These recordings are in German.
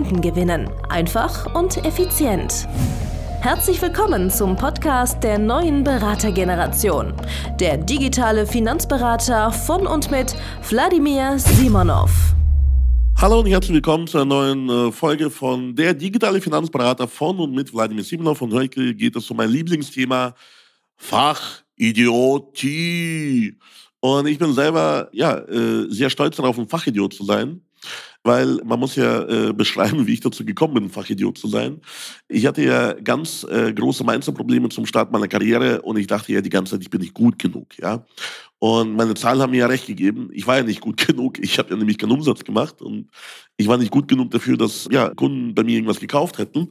Kunden gewinnen. Einfach und effizient. Herzlich willkommen zum Podcast der neuen Beratergeneration. Der digitale Finanzberater von und mit Wladimir Simonov. Hallo und herzlich willkommen zu einer neuen äh, Folge von Der digitale Finanzberater von und mit Wladimir Simonov. Und heute geht es um mein Lieblingsthema Fachidiotie. Und ich bin selber ja, äh, sehr stolz darauf, ein Fachidiot zu sein weil man muss ja äh, beschreiben, wie ich dazu gekommen bin, Fachidiot zu sein. Ich hatte ja ganz äh, große Mindset-Probleme zum Start meiner Karriere und ich dachte ja die ganze Zeit, ich bin nicht gut genug, ja. Und meine Zahlen haben mir ja recht gegeben. Ich war ja nicht gut genug. Ich habe ja nämlich keinen Umsatz gemacht und ich war nicht gut genug dafür, dass ja, Kunden bei mir irgendwas gekauft hätten.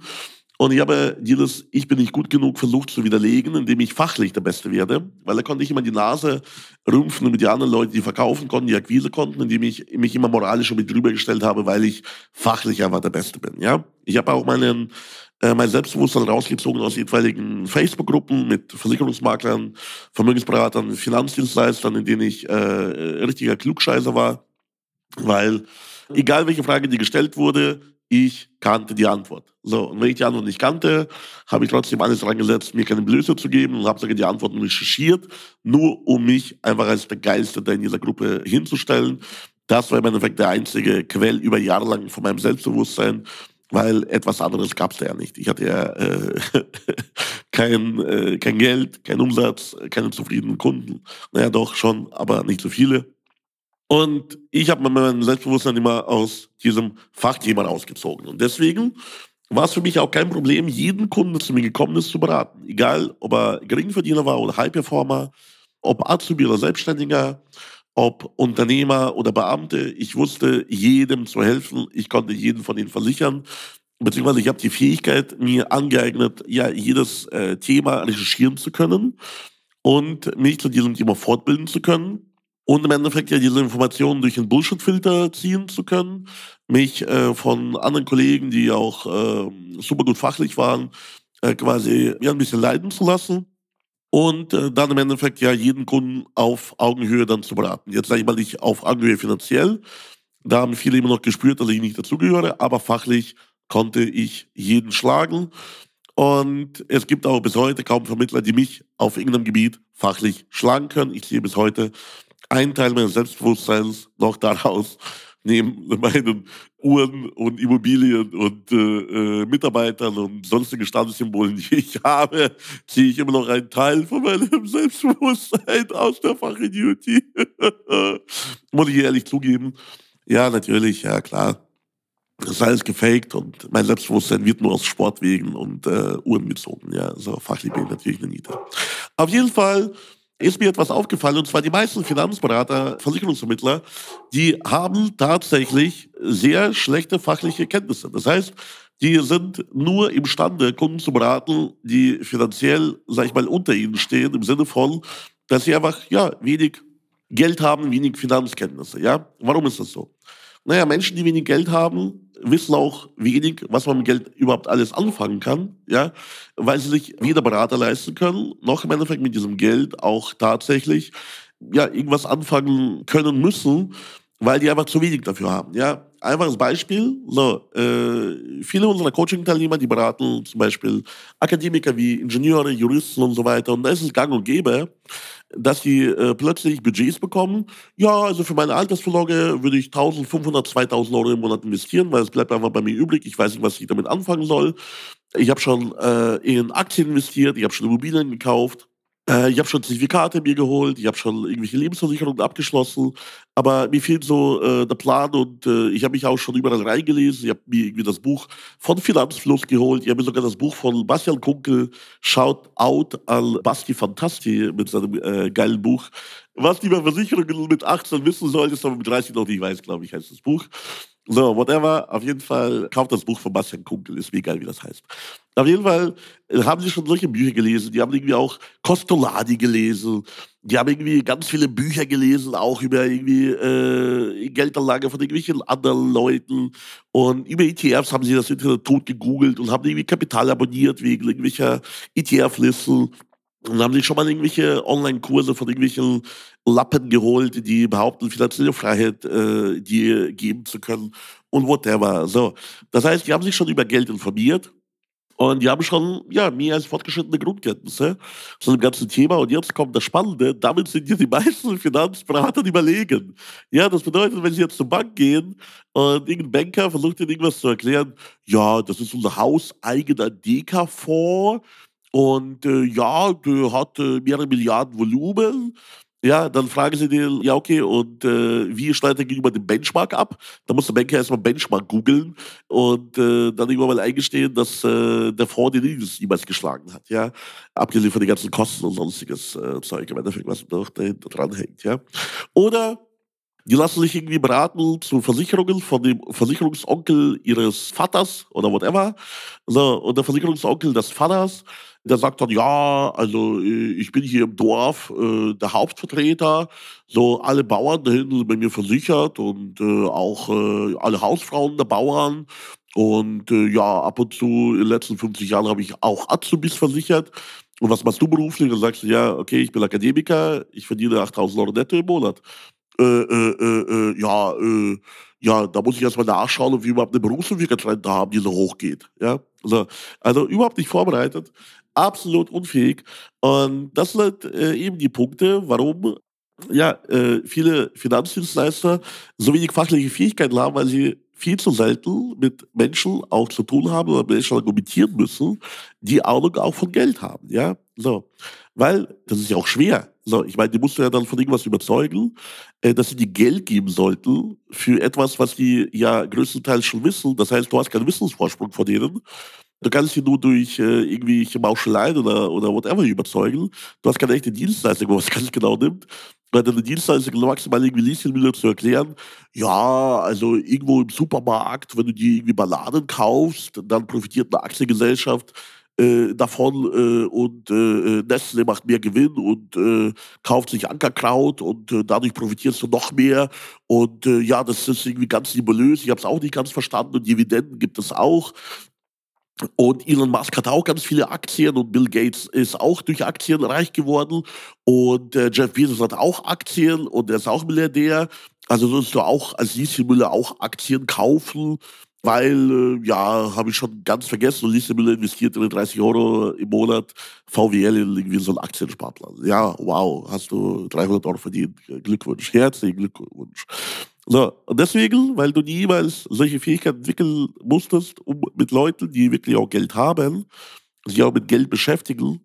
Und ich habe dieses Ich bin nicht gut genug versucht zu widerlegen, indem ich fachlich der Beste werde. Weil da konnte ich immer die Nase rümpfen mit den anderen Leuten, die verkaufen konnten, die Akquise konnten, indem ich mich immer moralisch mit drüber gestellt habe, weil ich fachlich einfach der Beste bin. Ja, Ich habe auch meinen, äh, mein Selbstbewusstsein rausgezogen aus etwaigen Facebook-Gruppen mit Versicherungsmaklern, Vermögensberatern, Finanzdienstleistern, in denen ich äh, richtiger Klugscheißer war. Weil egal welche Frage die gestellt wurde, ich kannte die Antwort. So, und wenn ich die Antwort nicht kannte, habe ich trotzdem alles dran gesetzt, mir keine Blöße zu geben und habe sogar die Antworten recherchiert, nur um mich einfach als da in dieser Gruppe hinzustellen. Das war im Endeffekt der einzige Quell über Jahre lang von meinem Selbstbewusstsein, weil etwas anderes gab es da ja nicht. Ich hatte ja äh, kein, äh, kein Geld, kein Umsatz, keine zufriedenen Kunden. Naja, doch schon, aber nicht so viele. Und ich habe mein Selbstbewusstsein immer aus diesem Fachthema rausgezogen. Und deswegen war es für mich auch kein Problem, jeden Kunden, der zu mir gekommen ist, zu beraten. Egal, ob er Geringverdiener war oder High-Performer, ob Azubi oder Selbstständiger, ob Unternehmer oder Beamte. Ich wusste, jedem zu helfen. Ich konnte jeden von ihnen versichern. Beziehungsweise ich habe die Fähigkeit mir angeeignet, ja, jedes äh, Thema recherchieren zu können und mich zu diesem Thema fortbilden zu können und im Endeffekt ja diese Informationen durch einen Bullshit-Filter ziehen zu können, mich äh, von anderen Kollegen, die auch äh, super gut fachlich waren, äh, quasi ja, ein bisschen leiden zu lassen und äh, dann im Endeffekt ja jeden Kunden auf Augenhöhe dann zu beraten. Jetzt sage ich mal nicht auf Augenhöhe finanziell, da haben viele immer noch gespürt, dass ich nicht dazugehöre, aber fachlich konnte ich jeden schlagen. Und es gibt auch bis heute kaum Vermittler, die mich auf irgendeinem Gebiet fachlich schlagen können. Ich sehe bis heute ein Teil meines Selbstbewusstseins noch daraus, neben meinen Uhren und Immobilien und äh, äh, Mitarbeitern und sonstigen Statussymbolen, die ich habe, ziehe ich immer noch einen Teil von meinem Selbstbewusstsein aus der Fachidiotie. Muss ich ehrlich zugeben. Ja, natürlich, ja klar. Das ist alles gefaked und mein Selbstbewusstsein wird nur aus Sportwegen und äh, Uhren bezogen. Ja, so fachlich bin ich natürlich eine Niete. Auf jeden Fall ist mir etwas aufgefallen, und zwar die meisten Finanzberater, Versicherungsvermittler, die haben tatsächlich sehr schlechte fachliche Kenntnisse. Das heißt, die sind nur imstande, Kunden zu beraten, die finanziell, sag ich mal, unter ihnen stehen, im Sinne von, dass sie einfach, ja, wenig Geld haben, wenig Finanzkenntnisse, ja. Warum ist das so? Naja, Menschen, die wenig Geld haben, wissen auch wenig, was man mit Geld überhaupt alles anfangen kann, ja, weil sie sich weder Berater leisten können, noch im Endeffekt mit diesem Geld auch tatsächlich, ja, irgendwas anfangen können müssen, weil die einfach zu wenig dafür haben, ja. Einfaches Beispiel, so, äh, viele unserer Coaching-Teilnehmer, die beraten zum Beispiel Akademiker wie Ingenieure, Juristen und so weiter, und da ist es gang und gäbe, dass sie äh, plötzlich Budgets bekommen. Ja, also für meine Altersvorsorge würde ich 1500, 2000 Euro im Monat investieren, weil es bleibt einfach bei mir übrig. Ich weiß nicht, was ich damit anfangen soll. Ich habe schon äh, in Aktien investiert, ich habe schon Immobilien gekauft. Äh, ich habe schon Zertifikate mir geholt, ich habe schon irgendwelche Lebensversicherungen abgeschlossen, aber mir fehlt so äh, der Plan und äh, ich habe mich auch schon überall reingelesen. Ich habe mir irgendwie das Buch von Finanzfluss geholt, ich habe mir sogar das Buch von Bastian Kunkel, Shout Out an Basti Fantasti mit seinem äh, geilen Buch. Was die über Versicherungen mit 18 wissen soll, ist aber mit 30 noch nicht weiß, glaube ich, heißt das Buch. So, whatever. Auf jeden Fall kauft das Buch von Bastian Kunkel. Ist mir egal, wie das heißt. Auf jeden Fall äh, haben sie schon solche Bücher gelesen. Die haben irgendwie auch Costolani gelesen. Die haben irgendwie ganz viele Bücher gelesen, auch über irgendwie äh, Geldanlage von irgendwelchen anderen Leuten. Und über ETFs haben sie das Internet tot gegoogelt und haben irgendwie Kapital abonniert wegen irgendwelcher ETF-Listen. Und haben sich schon mal irgendwelche Online-Kurse von irgendwelchen Lappen geholt, die behaupten, finanzielle Freiheit äh, die geben zu können und whatever. So. Das heißt, die haben sich schon über Geld informiert und die haben schon ja, mehr als fortgeschrittene Grundkenntnisse zu dem ganzen Thema. Und jetzt kommt das Spannende, damit sind hier die meisten Finanzberater überlegen. Ja, das bedeutet, wenn sie jetzt zur Bank gehen und irgendein Banker versucht ihnen irgendwas zu erklären, ja, das ist unser hauseigener Deka-Fonds und äh, ja, der hat äh, mehrere Milliarden Volumen. Ja, dann fragen sie den, ja, okay, und äh, wie schneidet er gegenüber dem Benchmark ab? Da muss der Banker erstmal Benchmark googeln und äh, dann irgendwann mal eingestehen, dass äh, der Fonds den Index niemals geschlagen hat, ja. Abgesehen von den ganzen Kosten und sonstiges äh, Zeug, im Endeffekt, was noch dahinter dran hängt, ja. Oder die lassen sich irgendwie beraten zu Versicherungen von dem Versicherungsonkel ihres Vaters oder whatever. So, und der Versicherungsonkel des Vaters der sagt dann, ja, also äh, ich bin hier im Dorf äh, der Hauptvertreter, so alle Bauern da hinten sind bei mir versichert und äh, auch äh, alle Hausfrauen der Bauern. Und äh, ja, ab und zu in den letzten 50 Jahren habe ich auch Azubis versichert. Und was machst du beruflich? Dann sagst du, ja, okay, ich bin Akademiker, ich verdiene 8000 Euro netto im Monat. Äh, äh, äh, äh ja, äh, da muss ich erstmal nachschauen, ob wir überhaupt eine Berufsunfähigkeitsrente haben, die so hoch geht. Ja? Also, also überhaupt nicht vorbereitet absolut unfähig. Und das sind äh, eben die Punkte, warum ja, äh, viele Finanzdienstleister so wenig fachliche Fähigkeiten haben, weil sie viel zu selten mit Menschen auch zu tun haben oder Menschen argumentieren müssen, die Ahnung auch von Geld haben. Ja, so. Weil das ist ja auch schwer. So, ich meine, die musst du ja dann von irgendwas überzeugen, äh, dass sie dir Geld geben sollten für etwas, was die ja größtenteils schon wissen. Das heißt, du hast keinen Wissensvorsprung von denen. Du kannst sie nur durch äh, irgendwelche Mauscheleien oder, oder whatever überzeugen. Du hast keine echte Dienstleistung, wo es ganz genau nimmt. Weil deine Dienstleistung maximal irgendwie Lieschen will zu erklären, ja, also irgendwo im Supermarkt, wenn du dir irgendwie Balladen kaufst, dann profitiert eine Aktiengesellschaft äh, davon äh, und äh, Nestle macht mehr Gewinn und äh, kauft sich Ankerkraut und äh, dadurch profitierst du noch mehr. Und äh, ja, das ist irgendwie ganz nebulös. Ich habe es auch nicht ganz verstanden und Dividenden gibt es auch. Und Elon Musk hat auch ganz viele Aktien und Bill Gates ist auch durch Aktien reich geworden. Und äh, Jeff Bezos hat auch Aktien und er ist auch Milliardär. Also sollst du auch als Lieschen Müller auch Aktien kaufen, weil, äh, ja, habe ich schon ganz vergessen. Und Lieschen Müller investiert in 30 Euro im Monat VWL in irgendwie so einen Aktiensparplan. Ja, wow, hast du 300 Euro verdient. Glückwunsch, herzlichen Glückwunsch. So, und deswegen, weil du niemals solche Fähigkeiten entwickeln musstest, um mit Leuten, die wirklich auch Geld haben, sich auch mit Geld beschäftigen,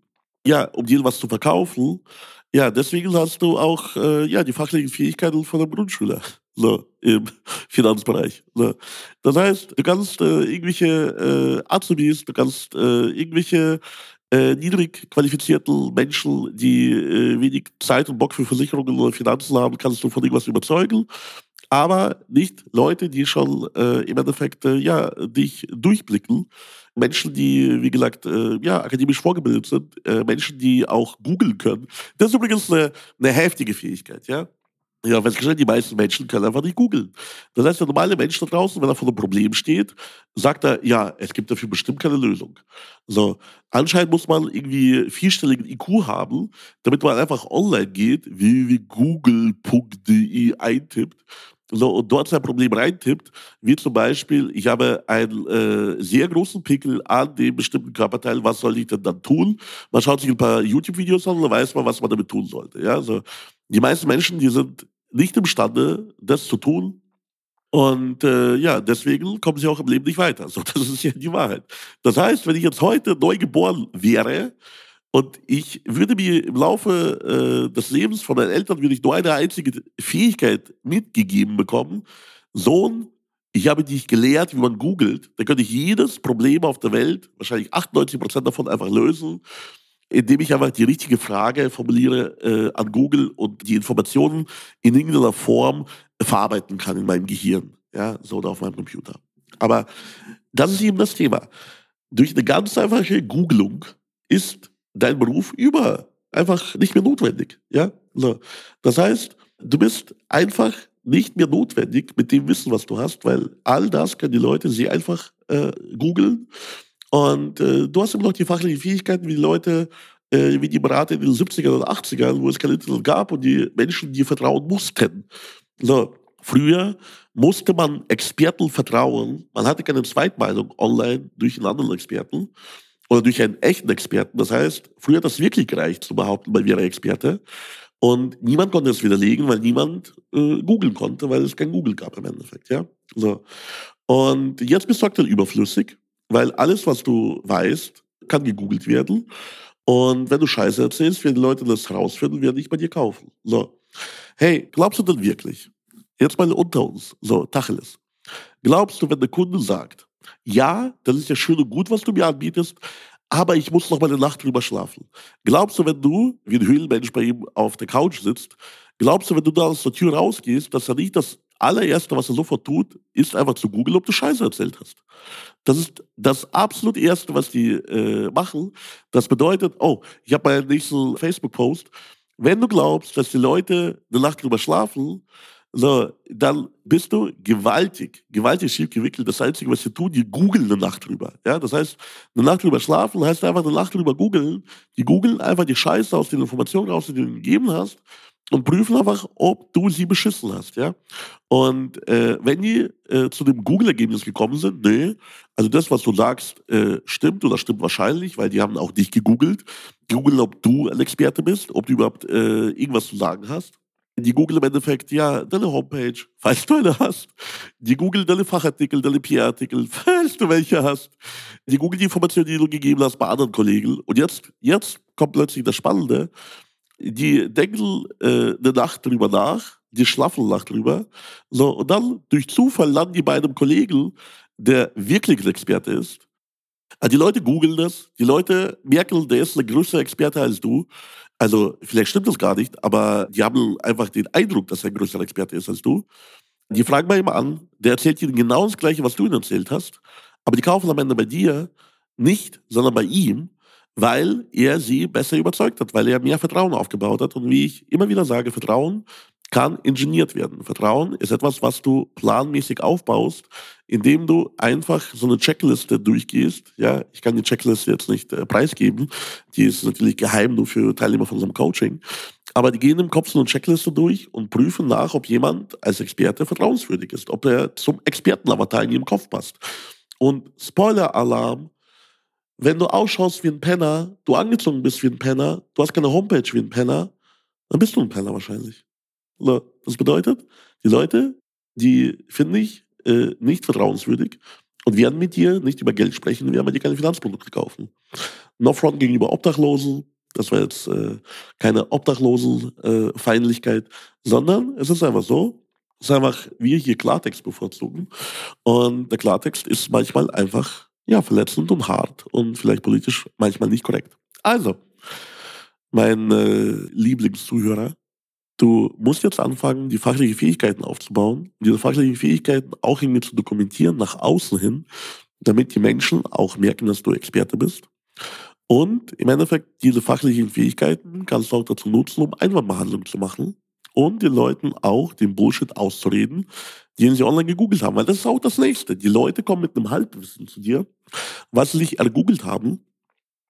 ja, um dir was zu verkaufen, ja, deswegen hast du auch äh, ja, die fachlichen Fähigkeiten von einem Grundschüler so, im Finanzbereich. So. Das heißt, du kannst äh, irgendwelche äh, Azubis, du kannst äh, irgendwelche äh, niedrig qualifizierten Menschen, die äh, wenig Zeit und Bock für Versicherungen oder Finanzen haben, kannst du von irgendwas überzeugen aber nicht Leute, die schon äh, im Endeffekt äh, ja, dich durchblicken. Menschen, die, wie gesagt, äh, ja, akademisch vorgebildet sind, äh, Menschen, die auch googeln können. Das ist übrigens eine, eine heftige Fähigkeit, ja. Ja, festgestellt, die meisten Menschen können einfach nicht googeln. Das heißt, der normale Mensch da draußen, wenn er vor einem Problem steht, sagt er, ja, es gibt dafür bestimmt keine Lösung. So, anscheinend muss man irgendwie vierstelligen IQ haben, damit man einfach online geht, www.google.de eintippt so, und dort sein Problem reintippt, wie zum Beispiel, ich habe einen äh, sehr großen Pickel an dem bestimmten Körperteil, was soll ich denn dann tun? Man schaut sich ein paar YouTube-Videos an und dann weiß man, was man damit tun sollte. Ja? Also, die meisten Menschen, die sind nicht imstande, das zu tun. Und äh, ja, deswegen kommen sie auch im Leben nicht weiter. So, das ist ja die Wahrheit. Das heißt, wenn ich jetzt heute neu geboren wäre, und ich würde mir im Laufe äh, des Lebens von meinen Eltern würde ich nur eine einzige Fähigkeit mitgegeben bekommen. Sohn, ich habe dich gelehrt, wie man googelt. Da könnte ich jedes Problem auf der Welt, wahrscheinlich 98 Prozent davon, einfach lösen, indem ich einfach die richtige Frage formuliere äh, an Google und die Informationen in irgendeiner Form verarbeiten kann in meinem Gehirn. Ja, so oder auf meinem Computer. Aber das ist eben das Thema. Durch eine ganz einfache Googelung ist dein Beruf über einfach nicht mehr notwendig. Ja? So. Das heißt, du bist einfach nicht mehr notwendig mit dem Wissen, was du hast, weil all das können die Leute sehr einfach äh, googeln. Und äh, du hast immer noch die fachlichen Fähigkeiten, wie die Leute, äh, wie die Berater in den 70ern und 80ern, wo es kein Internet gab und die Menschen dir vertrauen mussten. So, früher musste man Experten vertrauen. Man hatte keine Zweitmeinung online durch einen anderen Experten oder durch einen echten Experten. Das heißt, früher hat das wirklich gereicht zu behaupten, man wäre Experte. Und niemand konnte es widerlegen, weil niemand äh, googeln konnte, weil es kein Google gab im Endeffekt. Ja? So. Und jetzt bist du aktuell überflüssig, weil alles, was du weißt, kann gegoogelt werden. Und wenn du Scheiße erzählst, werden die Leute das herausfinden werden nicht bei dir kaufen. So. Hey, glaubst du denn wirklich? Jetzt mal unter uns. So, Tacheles. Glaubst du, wenn der Kunde sagt, ja, das ist ja schön und gut, was du mir anbietest, aber ich muss noch mal eine Nacht drüber schlafen. Glaubst du, wenn du, wie ein Höhlenmensch bei ihm auf der Couch sitzt, glaubst du, wenn du da aus der Tür rausgehst, dass er nicht das allererste, was er sofort tut, ist einfach zu googeln, ob du Scheiße erzählt hast. Das ist das absolut Erste, was die äh, machen. Das bedeutet, oh, ich habe meinen nächsten Facebook-Post. Wenn du glaubst, dass die Leute eine Nacht drüber schlafen, so, dann bist du gewaltig, gewaltig schief gewickelt. Das Einzige, was sie tun, die googeln eine Nacht drüber. Ja, das heißt, eine Nacht drüber schlafen heißt einfach eine Nacht drüber googeln. Die googeln einfach die Scheiße aus den Informationen raus, die du ihnen gegeben hast und prüfen einfach, ob du sie beschissen hast, ja. Und äh, wenn die äh, zu dem Google-Ergebnis gekommen sind, nee, also das, was du sagst, äh, stimmt oder stimmt wahrscheinlich, weil die haben auch dich gegoogelt. Googeln, ob du ein Experte bist, ob du überhaupt äh, irgendwas zu sagen hast. Die Google im Endeffekt, ja, deine Homepage, falls du eine hast. Die Google deine Fachartikel, deine PR-Artikel, falls du welche hast. Die Google die Informationen, die du gegeben hast bei anderen Kollegen. Und jetzt, jetzt kommt plötzlich das Spannende. Die denken äh, eine Nacht drüber nach, die schlafen Nacht drüber. So, und dann durch Zufall landen die bei einem Kollegen, der wirklich ein Experte ist. Also die Leute googeln das, die Leute merken, der ist ein größerer Experte als du. Also vielleicht stimmt das gar nicht, aber die haben einfach den Eindruck, dass er ein größerer Experte ist als du. Die fragen mal immer an, der erzählt ihnen genau das Gleiche, was du ihnen erzählt hast, aber die kaufen am Ende bei dir nicht, sondern bei ihm, weil er sie besser überzeugt hat, weil er mehr Vertrauen aufgebaut hat. Und wie ich immer wieder sage, Vertrauen kann ingeniert werden. Vertrauen ist etwas, was du planmäßig aufbaust, indem du einfach so eine Checkliste durchgehst. Ja, ich kann die Checkliste jetzt nicht äh, preisgeben. Die ist natürlich geheim nur für Teilnehmer von unserem Coaching. Aber die gehen im Kopf so eine Checkliste durch und prüfen nach, ob jemand als Experte vertrauenswürdig ist, ob er zum Expertenavatar in ihrem Kopf passt. Und Spoiler-Alarm, wenn du ausschaust wie ein Penner, du angezogen bist wie ein Penner, du hast keine Homepage wie ein Penner, dann bist du ein Penner wahrscheinlich. Das bedeutet, die Leute, die finde ich äh, nicht vertrauenswürdig und werden mit dir nicht über Geld sprechen, werden mit dir keine Finanzprodukte kaufen. No front gegenüber Obdachlosen, das war jetzt äh, keine Obdachlosenfeindlichkeit, äh, sondern es ist einfach so, es ist einfach, wir hier Klartext bevorzugen. Und der Klartext ist manchmal einfach ja, verletzend und hart und vielleicht politisch manchmal nicht korrekt. Also, mein äh, Lieblingszuhörer, Du musst jetzt anfangen, die fachlichen Fähigkeiten aufzubauen, diese fachlichen Fähigkeiten auch irgendwie zu dokumentieren nach außen hin, damit die Menschen auch merken, dass du Experte bist. Und im Endeffekt, diese fachlichen Fähigkeiten kannst du auch dazu nutzen, um Einwandbehandlung zu machen und den Leuten auch den Bullshit auszureden, den sie online gegoogelt haben. Weil das ist auch das Nächste. Die Leute kommen mit einem Halbwissen zu dir, was sie sich ergoogelt haben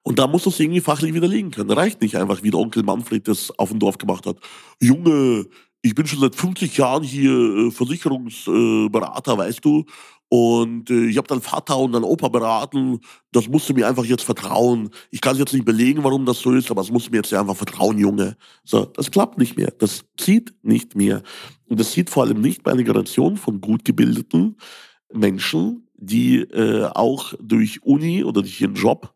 und da muss du es irgendwie fachlich widerlegen können. Reicht nicht einfach, wie der Onkel Manfred das auf dem Dorf gemacht hat. Junge, ich bin schon seit 50 Jahren hier äh, Versicherungsberater, äh, weißt du. Und äh, ich habe dann Vater und dann Opa beraten. Das musst du mir einfach jetzt vertrauen. Ich kann jetzt nicht belegen, warum das so ist, aber es musst du mir jetzt einfach vertrauen, Junge. So, das klappt nicht mehr. Das zieht nicht mehr. Und das zieht vor allem nicht bei einer Generation von gut gebildeten Menschen, die äh, auch durch Uni oder durch ihren Job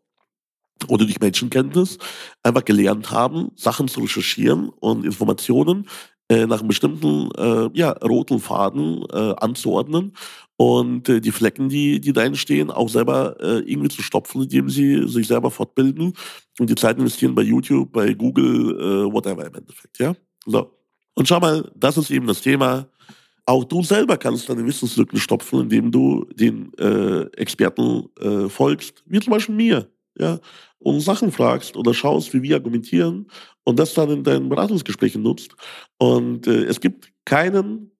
oder durch Menschenkenntnis einfach gelernt haben, Sachen zu recherchieren und Informationen nach einem bestimmten äh, ja, roten Faden äh, anzuordnen und äh, die Flecken, die, die da entstehen, auch selber äh, irgendwie zu stopfen, indem sie sich selber fortbilden und die Zeit investieren bei YouTube, bei Google, äh, whatever im Endeffekt, ja. So. Und schau mal, das ist eben das Thema. Auch du selber kannst deine Wissenslücken stopfen, indem du den äh, Experten äh, folgst, wie zum Beispiel mir, ja, und Sachen fragst oder schaust, wie wir argumentieren und das dann in deinen Beratungsgesprächen nutzt. Und äh, es gibt keinen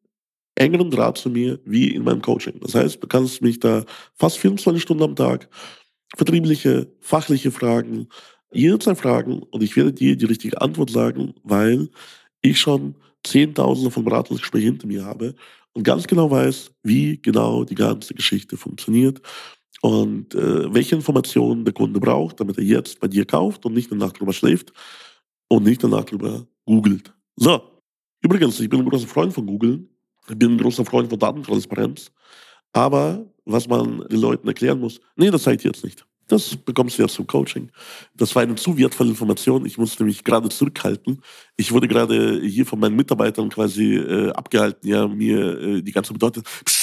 engeren Draht zu mir wie in meinem Coaching. Das heißt, du kannst mich da fast 24 Stunden am Tag vertriebliche, fachliche Fragen, jederzeit fragen und ich werde dir die richtige Antwort sagen, weil ich schon Zehntausende von Beratungsgesprächen hinter mir habe und ganz genau weiß, wie genau die ganze Geschichte funktioniert und äh, welche Informationen der Kunde braucht, damit er jetzt bei dir kauft und nicht danach drüber schläft und nicht danach drüber googelt. So, übrigens, ich bin ein großer Freund von Google, ich bin ein großer Freund von Datentransparenz, aber was man den Leuten erklären muss, nee, das seid ihr jetzt nicht. Das bekommst du ja zum Coaching. Das war eine zu wertvolle Information. Ich musste mich gerade zurückhalten. Ich wurde gerade hier von meinen Mitarbeitern quasi äh, abgehalten, ja, mir äh, die ganze Bedeutung. Psch,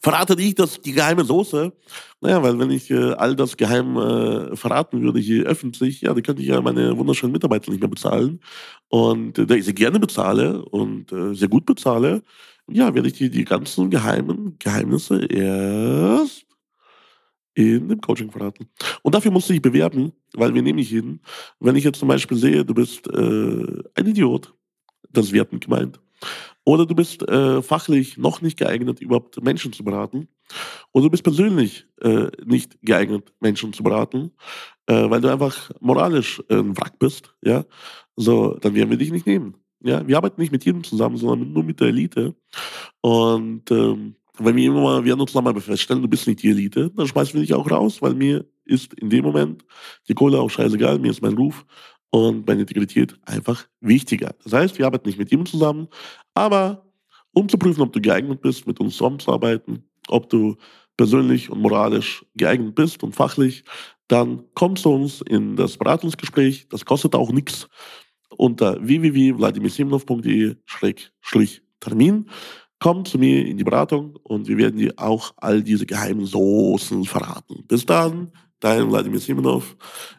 verrate nicht das, die geheime Soße. Naja, weil wenn ich äh, all das geheim äh, verraten würde hier öffentlich, ja, dann könnte ich ja meine wunderschönen Mitarbeiter nicht mehr bezahlen. Und äh, da ich sie gerne bezahle und äh, sehr gut bezahle, ja, werde ich dir die ganzen geheimen Geheimnisse erst in dem Coaching verraten. Und dafür musst du dich bewerben, weil wir nehmen dich hin. Wenn ich jetzt zum Beispiel sehe, du bist äh, ein Idiot, das ist wertend gemeint, oder du bist äh, fachlich noch nicht geeignet, überhaupt Menschen zu beraten, oder du bist persönlich äh, nicht geeignet, Menschen zu beraten, äh, weil du einfach moralisch ein Wrack bist, ja, so, dann werden wir dich nicht nehmen. Ja, wir arbeiten nicht mit jedem zusammen, sondern nur mit der Elite. Und ähm, wenn wir immer mal, wir uns mal feststellen, du bist nicht die Elite, dann schmeißen wir dich auch raus, weil mir ist in dem Moment die Kohle auch scheißegal, mir ist mein Ruf und meine Integrität einfach wichtiger. Das heißt, wir arbeiten nicht mit ihm zusammen, aber um zu prüfen, ob du geeignet bist, mit uns zusammenzuarbeiten, ob du persönlich und moralisch geeignet bist und fachlich, dann kommst du uns in das Beratungsgespräch. Das kostet auch nichts unter www.vladimirsimnov.de-termin. Komm zu mir in die Beratung und wir werden dir auch all diese geheimen Soßen verraten. Bis dann, dein Wladimir Simonov.